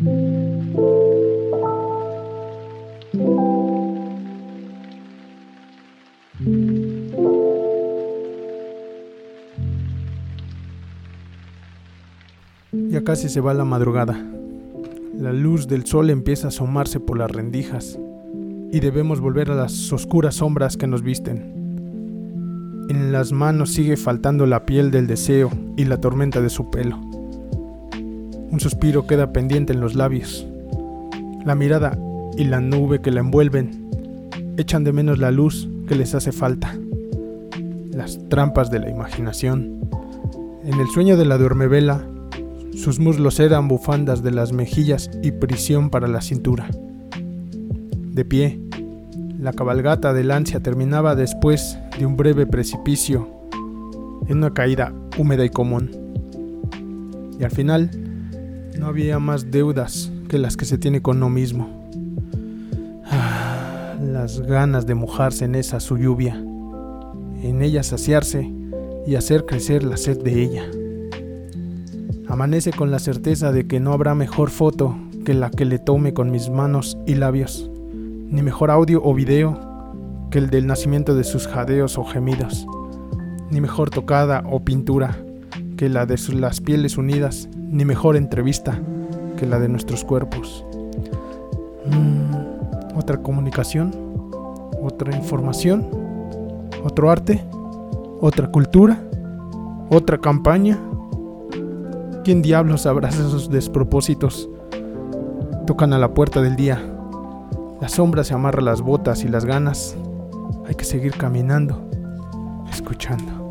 Ya casi se va la madrugada. La luz del sol empieza a asomarse por las rendijas y debemos volver a las oscuras sombras que nos visten. En las manos sigue faltando la piel del deseo y la tormenta de su pelo. Un suspiro queda pendiente en los labios. La mirada y la nube que la envuelven echan de menos la luz que les hace falta. Las trampas de la imaginación. En el sueño de la duermevela, sus muslos eran bufandas de las mejillas y prisión para la cintura. De pie, la cabalgata del ansia terminaba después de un breve precipicio en una caída húmeda y común. Y al final, no había más deudas que las que se tiene con uno mismo. Ah, las ganas de mojarse en esa su lluvia, en ella saciarse y hacer crecer la sed de ella. Amanece con la certeza de que no habrá mejor foto que la que le tome con mis manos y labios, ni mejor audio o video que el del nacimiento de sus jadeos o gemidos, ni mejor tocada o pintura que la de las pieles unidas, ni mejor entrevista que la de nuestros cuerpos. Mm, ¿Otra comunicación? ¿Otra información? ¿Otro arte? ¿Otra cultura? ¿Otra campaña? ¿Quién diablos abraza esos despropósitos? Tocan a la puerta del día. La sombra se amarra las botas y las ganas. Hay que seguir caminando, escuchando.